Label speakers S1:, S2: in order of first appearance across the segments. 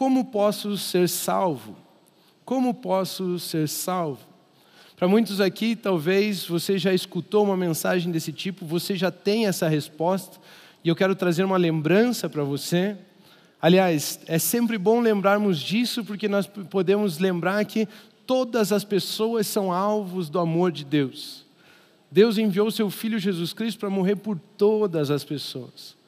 S1: como posso ser salvo? Como posso ser salvo? Para muitos aqui, talvez você já escutou uma mensagem desse tipo, você já tem essa resposta, e eu quero trazer uma lembrança para você. Aliás, é sempre bom lembrarmos disso, porque nós podemos lembrar que todas as pessoas são alvos do amor de Deus. Deus enviou seu Filho Jesus Cristo para morrer por todas as pessoas.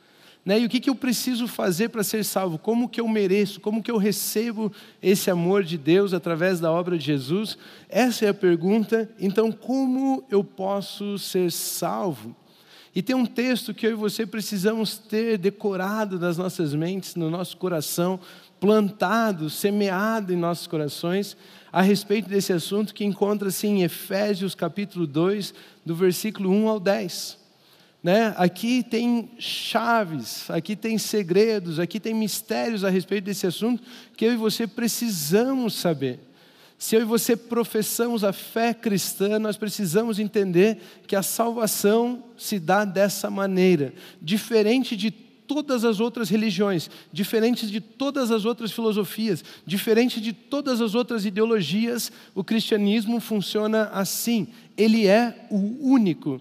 S1: Né? E o que, que eu preciso fazer para ser salvo? Como que eu mereço? Como que eu recebo esse amor de Deus através da obra de Jesus? Essa é a pergunta. Então, como eu posso ser salvo? E tem um texto que eu e você precisamos ter decorado nas nossas mentes, no nosso coração, plantado, semeado em nossos corações, a respeito desse assunto que encontra-se em Efésios capítulo 2, do versículo 1 ao 10. Né? Aqui tem chaves, aqui tem segredos, aqui tem mistérios a respeito desse assunto que eu e você precisamos saber. Se eu e você professamos a fé cristã, nós precisamos entender que a salvação se dá dessa maneira, diferente de todas as outras religiões, diferente de todas as outras filosofias, diferente de todas as outras ideologias, o cristianismo funciona assim. Ele é o único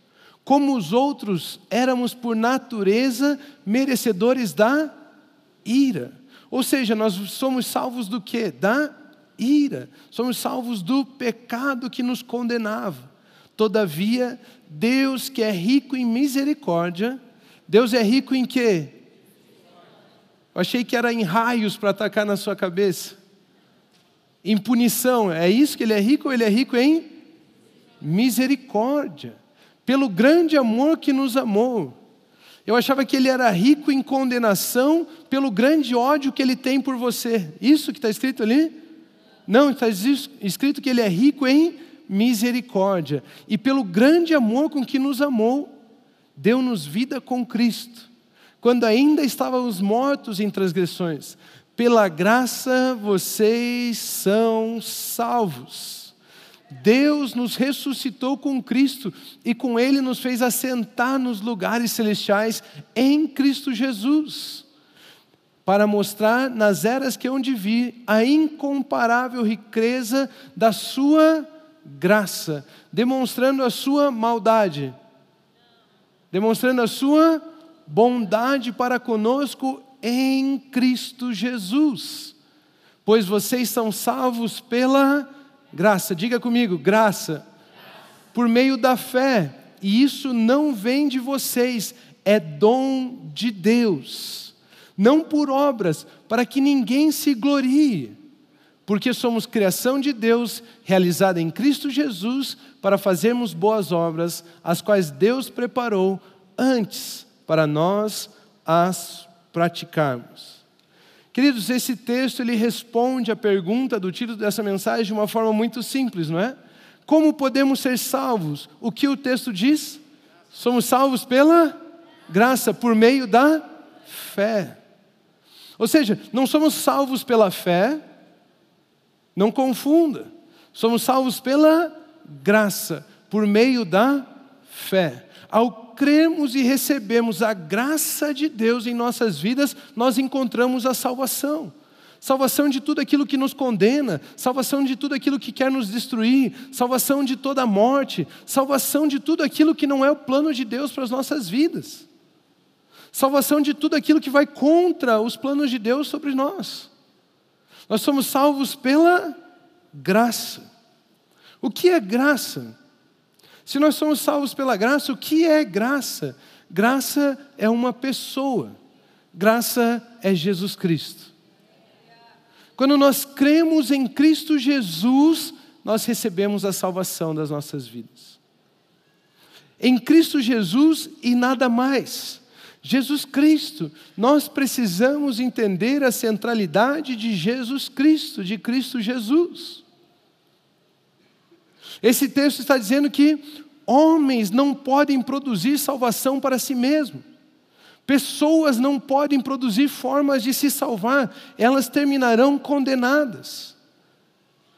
S1: como os outros, éramos por natureza merecedores da ira. Ou seja, nós somos salvos do que? Da ira. Somos salvos do pecado que nos condenava. Todavia, Deus que é rico em misericórdia, Deus é rico em quê? Eu achei que era em raios para atacar na sua cabeça. Em punição, é isso que ele é rico ele é rico em misericórdia? Pelo grande amor que nos amou. Eu achava que ele era rico em condenação pelo grande ódio que ele tem por você. Isso que está escrito ali? Não, está escrito que ele é rico em misericórdia. E pelo grande amor com que nos amou, deu-nos vida com Cristo. Quando ainda estávamos mortos em transgressões, pela graça vocês são salvos. Deus nos ressuscitou com Cristo e com Ele nos fez assentar nos lugares celestiais em Cristo Jesus, para mostrar nas eras que hão de vir a incomparável riqueza da Sua graça, demonstrando a Sua maldade, demonstrando a Sua bondade para conosco em Cristo Jesus, pois vocês são salvos pela Graça, diga comigo, graça. Por meio da fé. E isso não vem de vocês, é dom de Deus. Não por obras, para que ninguém se glorie. Porque somos criação de Deus, realizada em Cristo Jesus, para fazermos boas obras, as quais Deus preparou antes para nós as praticarmos. Queridos, esse texto ele responde à pergunta do título dessa mensagem de uma forma muito simples, não é? Como podemos ser salvos? O que o texto diz? Somos salvos pela graça, por meio da fé. Ou seja, não somos salvos pela fé, não confunda. Somos salvos pela graça, por meio da fé. Ao cremos e recebemos a graça de Deus em nossas vidas, nós encontramos a salvação. Salvação de tudo aquilo que nos condena, salvação de tudo aquilo que quer nos destruir, salvação de toda a morte, salvação de tudo aquilo que não é o plano de Deus para as nossas vidas. Salvação de tudo aquilo que vai contra os planos de Deus sobre nós. Nós somos salvos pela graça. O que é graça? Se nós somos salvos pela graça, o que é graça? Graça é uma pessoa, graça é Jesus Cristo. Quando nós cremos em Cristo Jesus, nós recebemos a salvação das nossas vidas. Em Cristo Jesus e nada mais. Jesus Cristo. Nós precisamos entender a centralidade de Jesus Cristo, de Cristo Jesus. Esse texto está dizendo que homens não podem produzir salvação para si mesmos. Pessoas não podem produzir formas de se salvar, elas terminarão condenadas.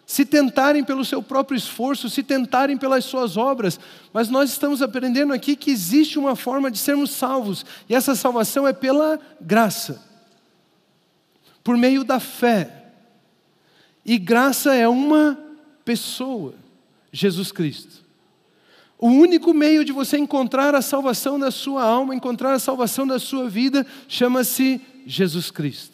S1: Se tentarem pelo seu próprio esforço, se tentarem pelas suas obras, mas nós estamos aprendendo aqui que existe uma forma de sermos salvos, e essa salvação é pela graça, por meio da fé. E graça é uma pessoa, Jesus Cristo. O único meio de você encontrar a salvação da sua alma, encontrar a salvação da sua vida, chama-se Jesus Cristo.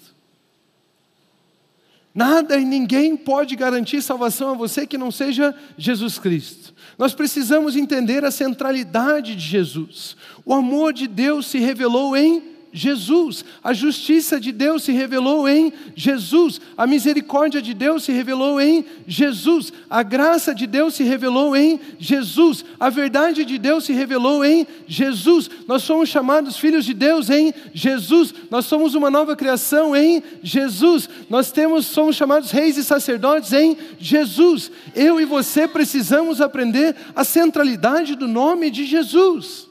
S1: Nada e ninguém pode garantir salvação a você que não seja Jesus Cristo. Nós precisamos entender a centralidade de Jesus. O amor de Deus se revelou em Jesus. A justiça de Deus se revelou em Jesus. A misericórdia de Deus se revelou em Jesus. A graça de Deus se revelou em Jesus. A verdade de Deus se revelou em Jesus. Nós somos chamados filhos de Deus em Jesus. Nós somos uma nova criação em Jesus. Nós temos somos chamados reis e sacerdotes em Jesus. Eu e você precisamos aprender a centralidade do nome de Jesus.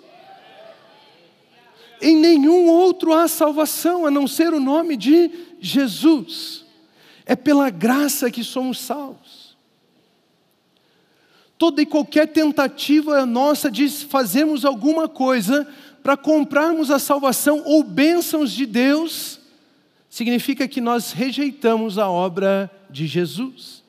S1: Em nenhum outro há salvação a não ser o nome de Jesus. É pela graça que somos salvos. Toda e qualquer tentativa nossa de fazermos alguma coisa para comprarmos a salvação ou bênçãos de Deus, significa que nós rejeitamos a obra de Jesus.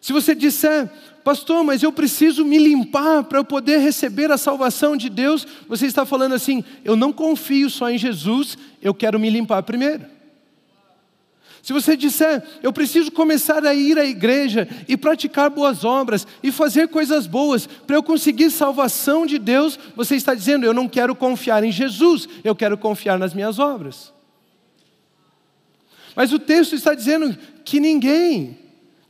S1: Se você disser, pastor, mas eu preciso me limpar para eu poder receber a salvação de Deus. Você está falando assim, eu não confio só em Jesus, eu quero me limpar primeiro. Se você disser, eu preciso começar a ir à igreja e praticar boas obras e fazer coisas boas para eu conseguir salvação de Deus, você está dizendo, eu não quero confiar em Jesus, eu quero confiar nas minhas obras. Mas o texto está dizendo que ninguém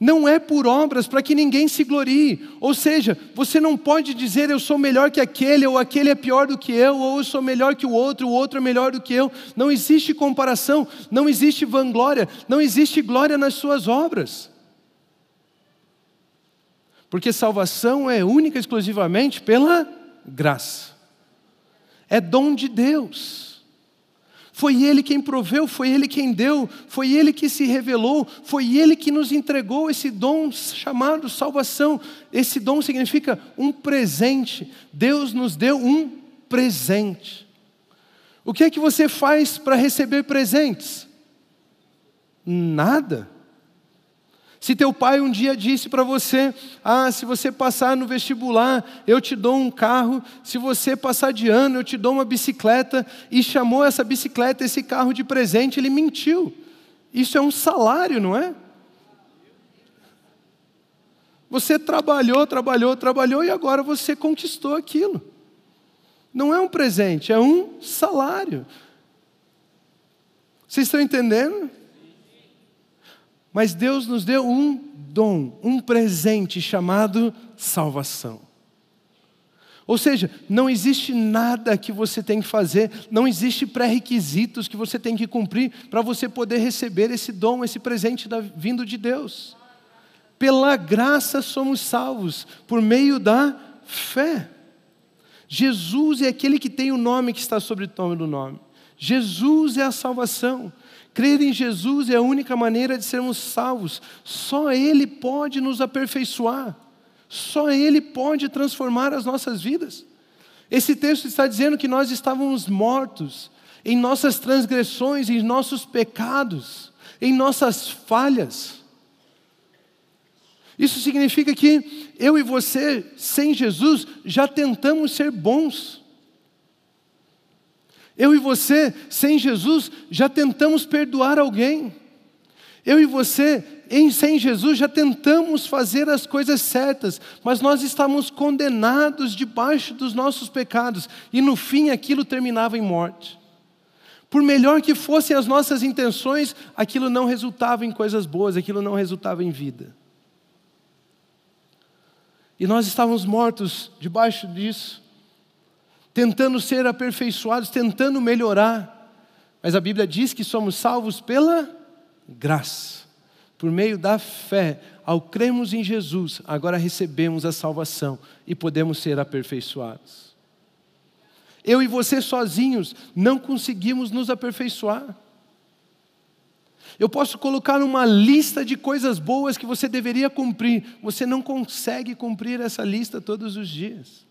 S1: não é por obras para que ninguém se glorie. Ou seja, você não pode dizer eu sou melhor que aquele, ou aquele é pior do que eu, ou eu sou melhor que o outro, o outro é melhor do que eu. Não existe comparação, não existe vanglória, não existe glória nas suas obras. Porque salvação é única e exclusivamente pela graça. É dom de Deus. Foi Ele quem proveu, foi Ele quem deu, foi Ele que se revelou, foi Ele que nos entregou esse dom chamado salvação. Esse dom significa um presente. Deus nos deu um presente. O que é que você faz para receber presentes? Nada. Se teu pai um dia disse para você: Ah, se você passar no vestibular, eu te dou um carro, se você passar de ano, eu te dou uma bicicleta, e chamou essa bicicleta, esse carro de presente, ele mentiu. Isso é um salário, não é? Você trabalhou, trabalhou, trabalhou e agora você conquistou aquilo. Não é um presente, é um salário. Vocês estão entendendo? Mas Deus nos deu um dom, um presente chamado salvação. Ou seja, não existe nada que você tem que fazer, não existe pré-requisitos que você tem que cumprir para você poder receber esse dom, esse presente da, vindo de Deus. Pela graça somos salvos, por meio da fé. Jesus é aquele que tem o nome que está sobre o nome do nome. Jesus é a salvação. Crer em Jesus é a única maneira de sermos salvos. Só Ele pode nos aperfeiçoar. Só Ele pode transformar as nossas vidas. Esse texto está dizendo que nós estávamos mortos em nossas transgressões, em nossos pecados, em nossas falhas. Isso significa que eu e você, sem Jesus, já tentamos ser bons. Eu e você, sem Jesus, já tentamos perdoar alguém. Eu e você, em, sem Jesus, já tentamos fazer as coisas certas, mas nós estávamos condenados debaixo dos nossos pecados, e no fim aquilo terminava em morte. Por melhor que fossem as nossas intenções, aquilo não resultava em coisas boas, aquilo não resultava em vida. E nós estávamos mortos debaixo disso. Tentando ser aperfeiçoados, tentando melhorar. Mas a Bíblia diz que somos salvos pela graça, por meio da fé. Ao cremos em Jesus, agora recebemos a salvação e podemos ser aperfeiçoados. Eu e você sozinhos não conseguimos nos aperfeiçoar. Eu posso colocar uma lista de coisas boas que você deveria cumprir. Você não consegue cumprir essa lista todos os dias.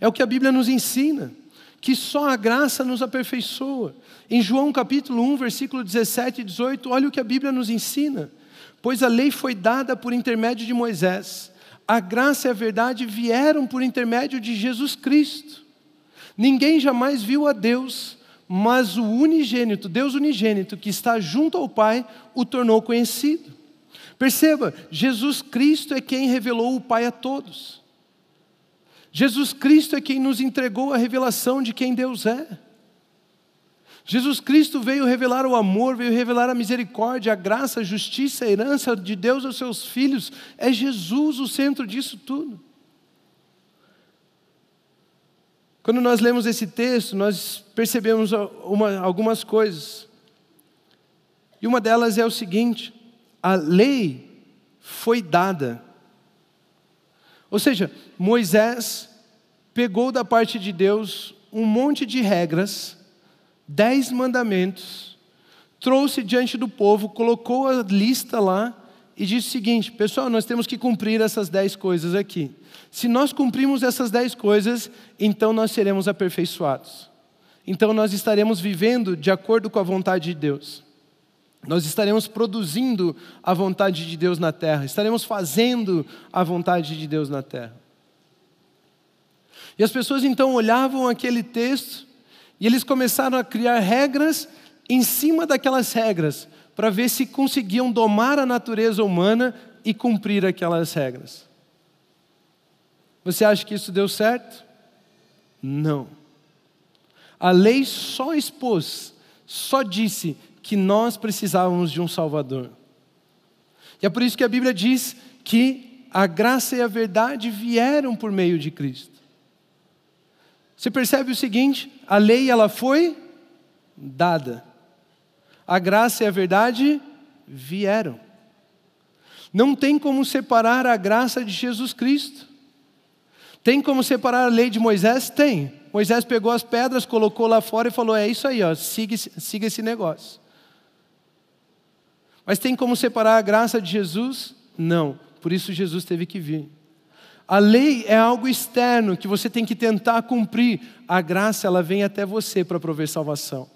S1: É o que a Bíblia nos ensina, que só a graça nos aperfeiçoa. Em João capítulo 1, versículo 17 e 18, olha o que a Bíblia nos ensina. Pois a lei foi dada por intermédio de Moisés, a graça e a verdade vieram por intermédio de Jesus Cristo. Ninguém jamais viu a Deus, mas o unigênito, Deus unigênito, que está junto ao Pai, o tornou conhecido. Perceba, Jesus Cristo é quem revelou o Pai a todos. Jesus Cristo é quem nos entregou a revelação de quem Deus é. Jesus Cristo veio revelar o amor, veio revelar a misericórdia, a graça, a justiça, a herança de Deus aos seus filhos. É Jesus o centro disso tudo. Quando nós lemos esse texto, nós percebemos uma, algumas coisas. E uma delas é o seguinte: a lei foi dada. Ou seja, Moisés pegou da parte de Deus um monte de regras, dez mandamentos, trouxe diante do povo, colocou a lista lá e disse o seguinte: pessoal, nós temos que cumprir essas dez coisas aqui. Se nós cumprimos essas dez coisas, então nós seremos aperfeiçoados. Então nós estaremos vivendo de acordo com a vontade de Deus. Nós estaremos produzindo a vontade de Deus na terra, estaremos fazendo a vontade de Deus na terra. E as pessoas então olhavam aquele texto e eles começaram a criar regras em cima daquelas regras, para ver se conseguiam domar a natureza humana e cumprir aquelas regras. Você acha que isso deu certo? Não. A lei só expôs, só disse que nós precisávamos de um Salvador. E é por isso que a Bíblia diz que a graça e a verdade vieram por meio de Cristo. Você percebe o seguinte: a lei ela foi dada, a graça e a verdade vieram. Não tem como separar a graça de Jesus Cristo. Tem como separar a lei de Moisés? Tem. Moisés pegou as pedras, colocou lá fora e falou: É isso aí, ó, siga, siga esse negócio. Mas tem como separar a graça de Jesus? Não. Por isso Jesus teve que vir. A lei é algo externo que você tem que tentar cumprir. A graça, ela vem até você para prover salvação.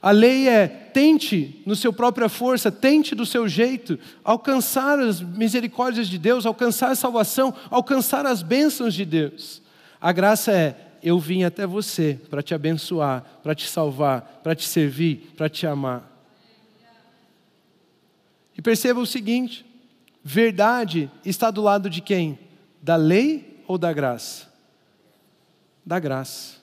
S1: A lei é tente no seu própria força, tente do seu jeito alcançar as misericórdias de Deus, alcançar a salvação, alcançar as bênçãos de Deus. A graça é eu vim até você para te abençoar, para te salvar, para te servir, para te amar. E perceba o seguinte: verdade está do lado de quem? Da lei ou da graça? Da graça.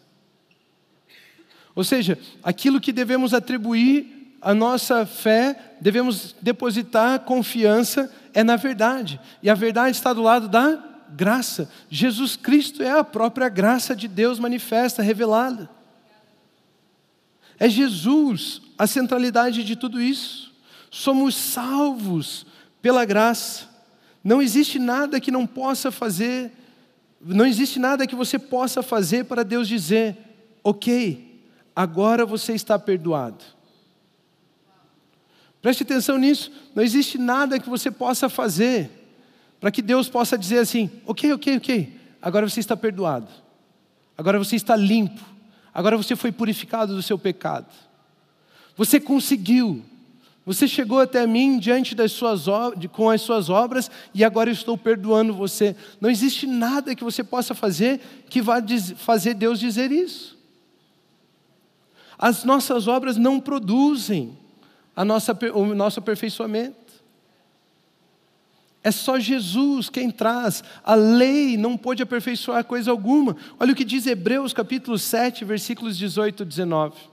S1: Ou seja, aquilo que devemos atribuir a nossa fé, devemos depositar confiança é na verdade. E a verdade está do lado da graça. Jesus Cristo é a própria graça de Deus manifesta, revelada. É Jesus a centralidade de tudo isso. Somos salvos pela graça. Não existe nada que não possa fazer, não existe nada que você possa fazer para Deus dizer, ok, agora você está perdoado. Preste atenção nisso, não existe nada que você possa fazer para que Deus possa dizer assim: ok, ok, ok, agora você está perdoado, agora você está limpo, agora você foi purificado do seu pecado. Você conseguiu, você chegou até mim diante das suas com as suas obras e agora eu estou perdoando você. Não existe nada que você possa fazer que vá fazer Deus dizer isso. As nossas obras não produzem a nossa, o nosso aperfeiçoamento. É só Jesus quem traz. A lei não pode aperfeiçoar coisa alguma. Olha o que diz Hebreus capítulo 7, versículos 18 e 19.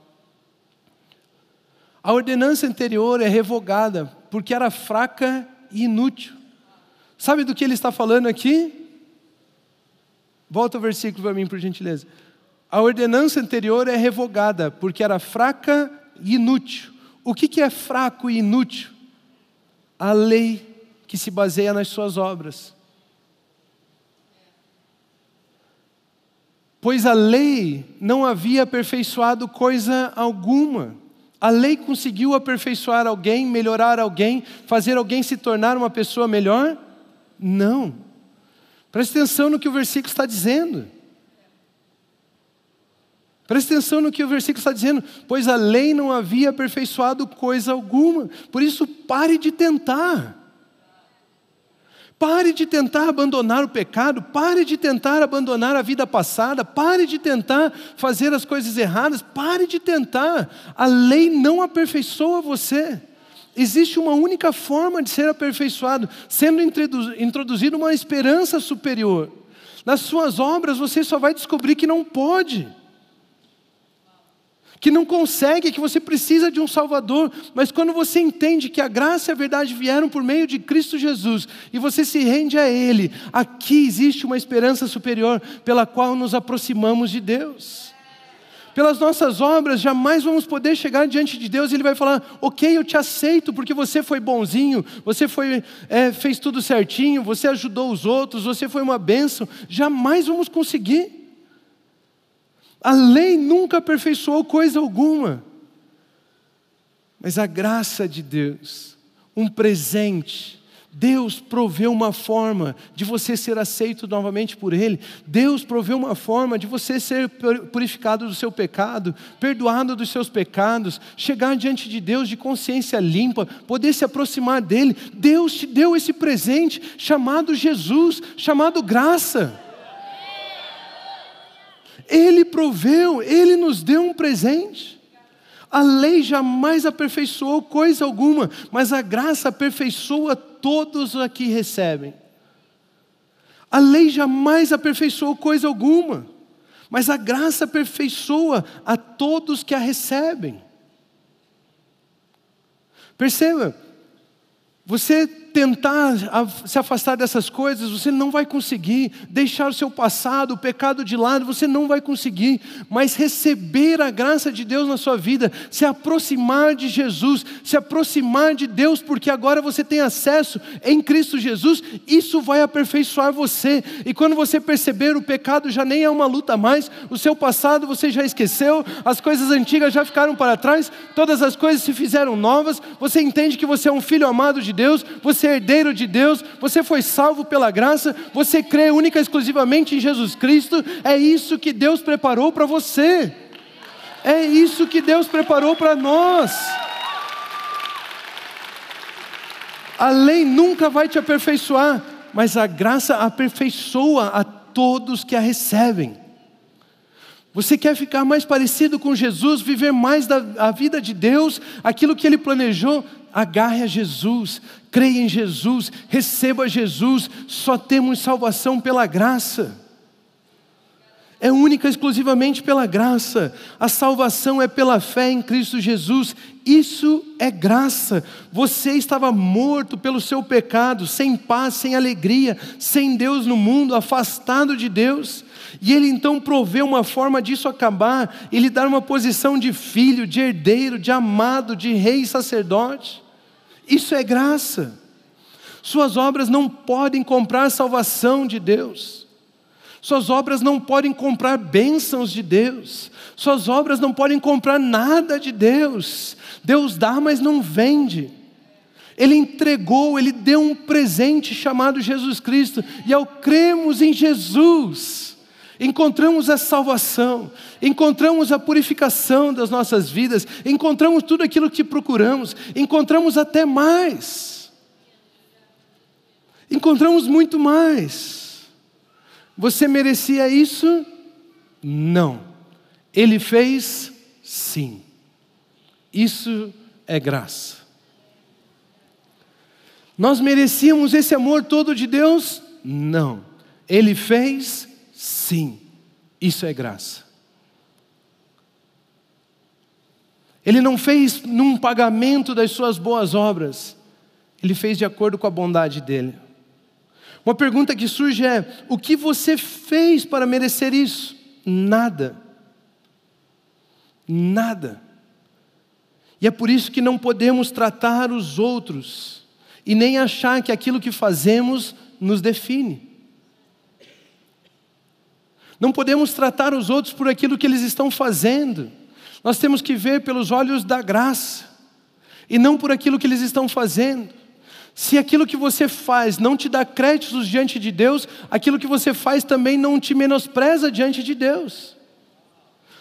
S1: A ordenança anterior é revogada porque era fraca e inútil. Sabe do que ele está falando aqui? Volta o versículo para mim, por gentileza. A ordenança anterior é revogada, porque era fraca e inútil. O que, é fraco e inútil? A lei que se baseia nas suas obras. Pois a lei não havia aperfeiçoado coisa alguma. A lei conseguiu aperfeiçoar alguém, melhorar alguém, fazer alguém se tornar uma pessoa melhor? Não. Preste atenção no que o versículo está dizendo. Preste atenção no que o versículo está dizendo, pois a lei não havia aperfeiçoado coisa alguma, por isso pare de tentar. Pare de tentar abandonar o pecado, pare de tentar abandonar a vida passada, pare de tentar fazer as coisas erradas, pare de tentar. A lei não aperfeiçoa você. Existe uma única forma de ser aperfeiçoado, sendo introduzida uma esperança superior. Nas suas obras você só vai descobrir que não pode que não consegue, que você precisa de um Salvador, mas quando você entende que a graça e a verdade vieram por meio de Cristo Jesus e você se rende a Ele, aqui existe uma esperança superior pela qual nos aproximamos de Deus. Pelas nossas obras, jamais vamos poder chegar diante de Deus e Ele vai falar: Ok, eu te aceito porque você foi bonzinho, você foi, é, fez tudo certinho, você ajudou os outros, você foi uma bênção. Jamais vamos conseguir. A lei nunca aperfeiçoou coisa alguma. Mas a graça de Deus, um presente, Deus proveu uma forma de você ser aceito novamente por Ele. Deus proveu uma forma de você ser purificado do seu pecado, perdoado dos seus pecados, chegar diante de Deus de consciência limpa, poder se aproximar dEle. Deus te deu esse presente chamado Jesus, chamado graça. Ele proveu, Ele nos deu um presente. A lei jamais aperfeiçoou coisa alguma, mas a graça aperfeiçoa todos a que recebem. A lei jamais aperfeiçoou coisa alguma, mas a graça aperfeiçoa a todos que a recebem. Perceba, você tentar se afastar dessas coisas, você não vai conseguir. Deixar o seu passado, o pecado de lado, você não vai conseguir. Mas receber a graça de Deus na sua vida, se aproximar de Jesus, se aproximar de Deus, porque agora você tem acesso em Cristo Jesus, isso vai aperfeiçoar você. E quando você perceber, o pecado já nem é uma luta mais, o seu passado você já esqueceu, as coisas antigas já ficaram para trás, todas as coisas se fizeram novas, você entende que você é um filho amado de Deus, você herdeiro de Deus, você foi salvo pela graça, você crê única e exclusivamente em Jesus Cristo, é isso que Deus preparou para você. É isso que Deus preparou para nós. A lei nunca vai te aperfeiçoar, mas a graça aperfeiçoa a todos que a recebem. Você quer ficar mais parecido com Jesus, viver mais da a vida de Deus, aquilo que Ele planejou? Agarre a Jesus, creia em Jesus, receba Jesus, só temos salvação pela graça. É única exclusivamente pela graça. A salvação é pela fé em Cristo Jesus. Isso é graça. Você estava morto pelo seu pecado, sem paz, sem alegria, sem Deus no mundo, afastado de Deus. E Ele então proveu uma forma disso acabar, e lhe dar uma posição de filho, de herdeiro, de amado, de rei e sacerdote. Isso é graça. Suas obras não podem comprar salvação de Deus. Suas obras não podem comprar bênçãos de Deus. Suas obras não podem comprar nada de Deus. Deus dá, mas não vende. Ele entregou, ele deu um presente chamado Jesus Cristo. E ao cremos em Jesus, encontramos a salvação, encontramos a purificação das nossas vidas, encontramos tudo aquilo que procuramos, encontramos até mais. Encontramos muito mais. Você merecia isso? Não. Ele fez? Sim. Isso é graça. Nós merecíamos esse amor todo de Deus? Não. Ele fez? Sim, isso é graça. Ele não fez num pagamento das suas boas obras, ele fez de acordo com a bondade dele. Uma pergunta que surge é: o que você fez para merecer isso? Nada. Nada. E é por isso que não podemos tratar os outros e nem achar que aquilo que fazemos nos define. Não podemos tratar os outros por aquilo que eles estão fazendo. Nós temos que ver pelos olhos da graça e não por aquilo que eles estão fazendo. Se aquilo que você faz não te dá créditos diante de Deus, aquilo que você faz também não te menospreza diante de Deus.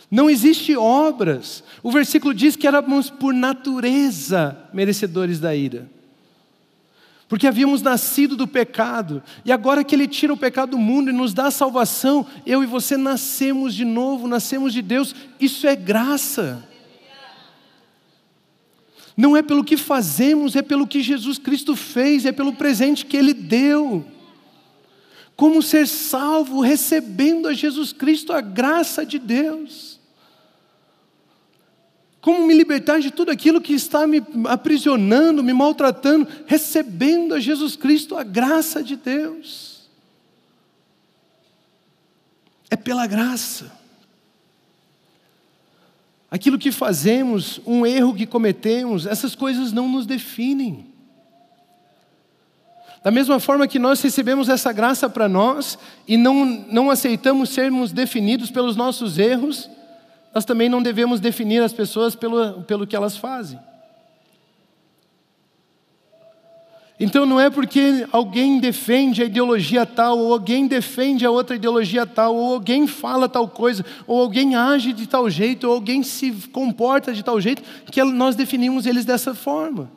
S1: Não existe obras. O versículo diz que éramos por natureza merecedores da ira porque havíamos nascido do pecado, e agora que Ele tira o pecado do mundo e nos dá a salvação, eu e você nascemos de novo, nascemos de Deus, isso é graça. Não é pelo que fazemos, é pelo que Jesus Cristo fez, é pelo presente que Ele deu. Como ser salvo recebendo a Jesus Cristo, a graça de Deus. Como me libertar de tudo aquilo que está me aprisionando, me maltratando, recebendo a Jesus Cristo a graça de Deus. É pela graça. Aquilo que fazemos, um erro que cometemos, essas coisas não nos definem. Da mesma forma que nós recebemos essa graça para nós e não, não aceitamos sermos definidos pelos nossos erros, nós também não devemos definir as pessoas pelo, pelo que elas fazem. Então não é porque alguém defende a ideologia tal, ou alguém defende a outra ideologia tal, ou alguém fala tal coisa, ou alguém age de tal jeito, ou alguém se comporta de tal jeito, que nós definimos eles dessa forma.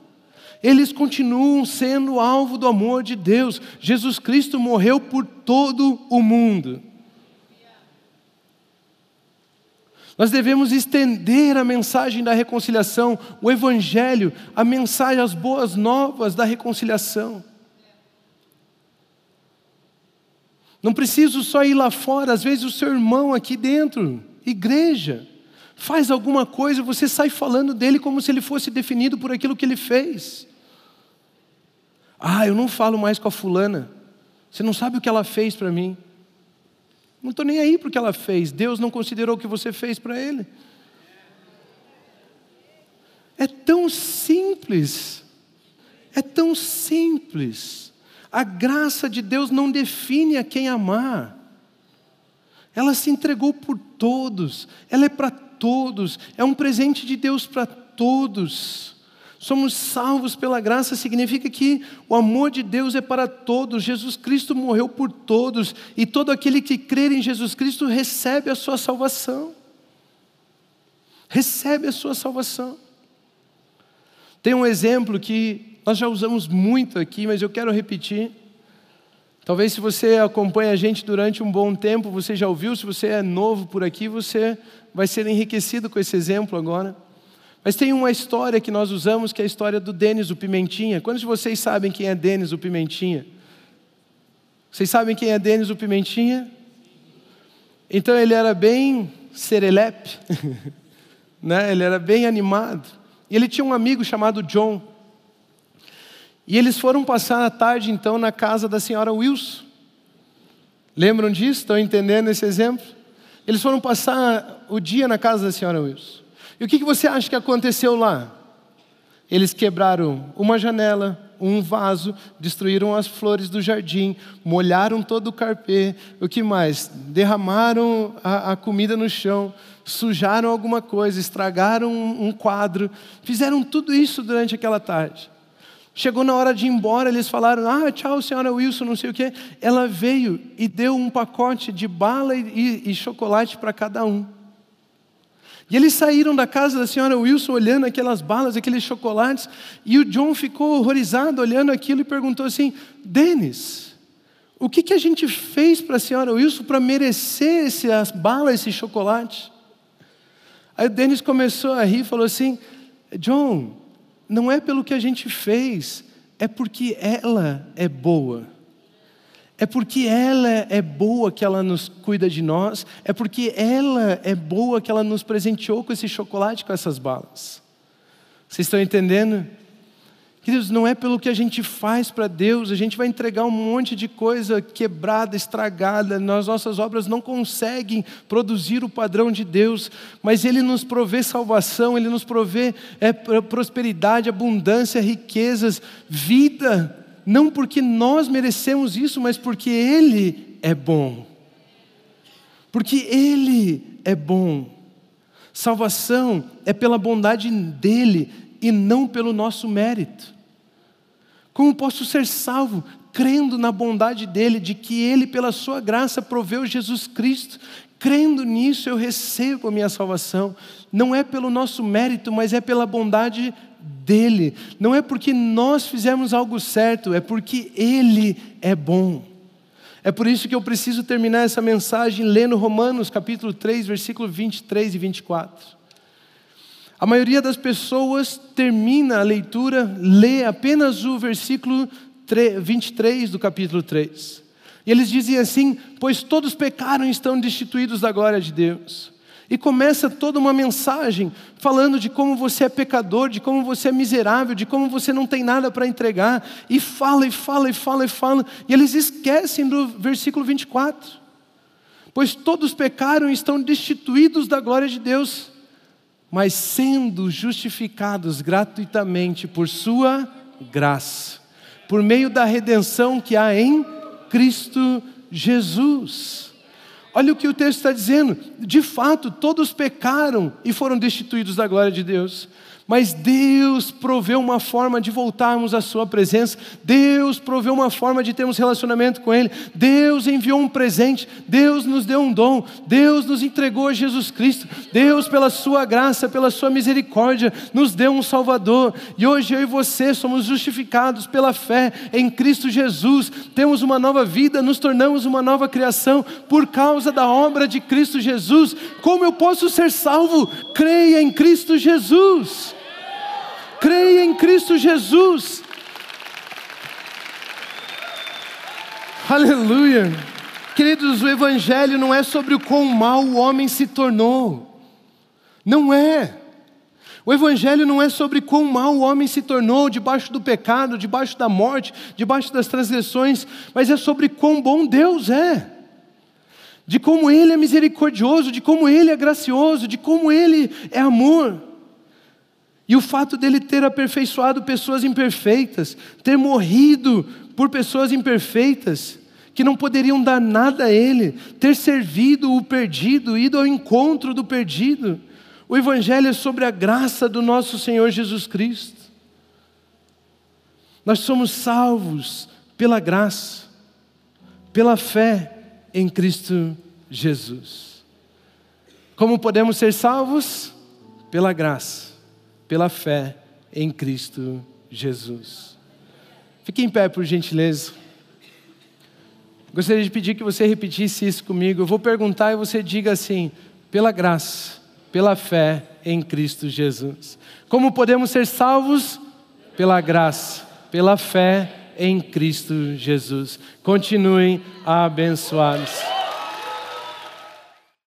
S1: Eles continuam sendo alvo do amor de Deus. Jesus Cristo morreu por todo o mundo. Nós devemos estender a mensagem da reconciliação, o Evangelho, a mensagem, as boas novas da reconciliação. Não preciso só ir lá fora, às vezes o seu irmão aqui dentro, igreja, faz alguma coisa, você sai falando dele como se ele fosse definido por aquilo que ele fez. Ah, eu não falo mais com a fulana, você não sabe o que ela fez para mim. Não estou nem aí o que ela fez. Deus não considerou o que você fez para ele. É tão simples. É tão simples. A graça de Deus não define a quem amar. Ela se entregou por todos. Ela é para todos. É um presente de Deus para todos. Somos salvos pela graça significa que o amor de Deus é para todos. Jesus Cristo morreu por todos e todo aquele que crer em Jesus Cristo recebe a sua salvação. Recebe a sua salvação. Tem um exemplo que nós já usamos muito aqui, mas eu quero repetir. Talvez se você acompanha a gente durante um bom tempo, você já ouviu, se você é novo por aqui, você vai ser enriquecido com esse exemplo agora. Mas tem uma história que nós usamos, que é a história do Denis o Pimentinha. Quantos de vocês sabem quem é Denis o Pimentinha? Vocês sabem quem é Denis o Pimentinha? Então ele era bem serelepe, né? ele era bem animado. E ele tinha um amigo chamado John. E eles foram passar a tarde então na casa da senhora Wilson. Lembram disso? Estão entendendo esse exemplo? Eles foram passar o dia na casa da senhora Wilson. E o que você acha que aconteceu lá? Eles quebraram uma janela, um vaso, destruíram as flores do jardim, molharam todo o carpê. O que mais? Derramaram a, a comida no chão, sujaram alguma coisa, estragaram um, um quadro. Fizeram tudo isso durante aquela tarde. Chegou na hora de ir embora, eles falaram: Ah, tchau, senhora Wilson, não sei o quê. Ela veio e deu um pacote de bala e, e, e chocolate para cada um. E eles saíram da casa da senhora Wilson olhando aquelas balas, aqueles chocolates, e o John ficou horrorizado olhando aquilo e perguntou assim: Denis, o que, que a gente fez para a senhora Wilson para merecer essas balas, esse chocolate? Aí o Denis começou a rir e falou assim: John, não é pelo que a gente fez, é porque ela é boa. É porque ela é boa que ela nos cuida de nós, é porque ela é boa que ela nos presenteou com esse chocolate, com essas balas. Vocês estão entendendo? Queridos, não é pelo que a gente faz para Deus, a gente vai entregar um monte de coisa quebrada, estragada, as nossas obras não conseguem produzir o padrão de Deus, mas Ele nos provê salvação, Ele nos provê é, prosperidade, abundância, riquezas, vida, não porque nós merecemos isso, mas porque Ele é bom. Porque Ele é bom. Salvação é pela bondade dEle, e não pelo nosso mérito. Como posso ser salvo? Crendo na bondade dEle, de que Ele, pela Sua graça, proveu Jesus Cristo. Crendo nisso, eu recebo a minha salvação. Não é pelo nosso mérito, mas é pela bondade dEle. Não é porque nós fizemos algo certo, é porque Ele é bom. É por isso que eu preciso terminar essa mensagem lendo Romanos capítulo 3, versículo 23 e 24. A maioria das pessoas termina a leitura, lê apenas o versículo 23 do capítulo 3. E eles dizem assim: Pois todos pecaram e estão destituídos da glória de Deus. E começa toda uma mensagem falando de como você é pecador, de como você é miserável, de como você não tem nada para entregar. E fala, e fala, e fala, e fala. E eles esquecem do versículo 24. Pois todos pecaram e estão destituídos da glória de Deus mas sendo justificados gratuitamente por Sua graça, por meio da redenção que há em Cristo Jesus. Olha o que o texto está dizendo: de fato, todos pecaram e foram destituídos da glória de Deus. Mas Deus proveu uma forma de voltarmos à Sua presença, Deus proveu uma forma de termos relacionamento com Ele, Deus enviou um presente, Deus nos deu um dom, Deus nos entregou a Jesus Cristo, Deus, pela Sua graça, pela Sua misericórdia, nos deu um Salvador, e hoje eu e você somos justificados pela fé em Cristo Jesus, temos uma nova vida, nos tornamos uma nova criação por causa da obra de Cristo Jesus. Como eu posso ser salvo? Creia em Cristo Jesus creia em Cristo Jesus. Aleluia. Queridos, o Evangelho não é sobre o quão mal o homem se tornou. Não é. O Evangelho não é sobre quão mal o homem se tornou debaixo do pecado, debaixo da morte, debaixo das transgressões, mas é sobre quão bom Deus é. De como Ele é misericordioso, de como Ele é gracioso, de como Ele é amor. E o fato dele ter aperfeiçoado pessoas imperfeitas, ter morrido por pessoas imperfeitas, que não poderiam dar nada a ele, ter servido o perdido, ido ao encontro do perdido. O Evangelho é sobre a graça do nosso Senhor Jesus Cristo. Nós somos salvos pela graça, pela fé em Cristo Jesus. Como podemos ser salvos? Pela graça pela fé em Cristo Jesus. Fique em pé, por gentileza. Gostaria de pedir que você repetisse isso comigo. Eu vou perguntar e você diga assim: pela graça, pela fé em Cristo Jesus. Como podemos ser salvos? Pela graça, pela fé em Cristo Jesus. Continuem abençoados.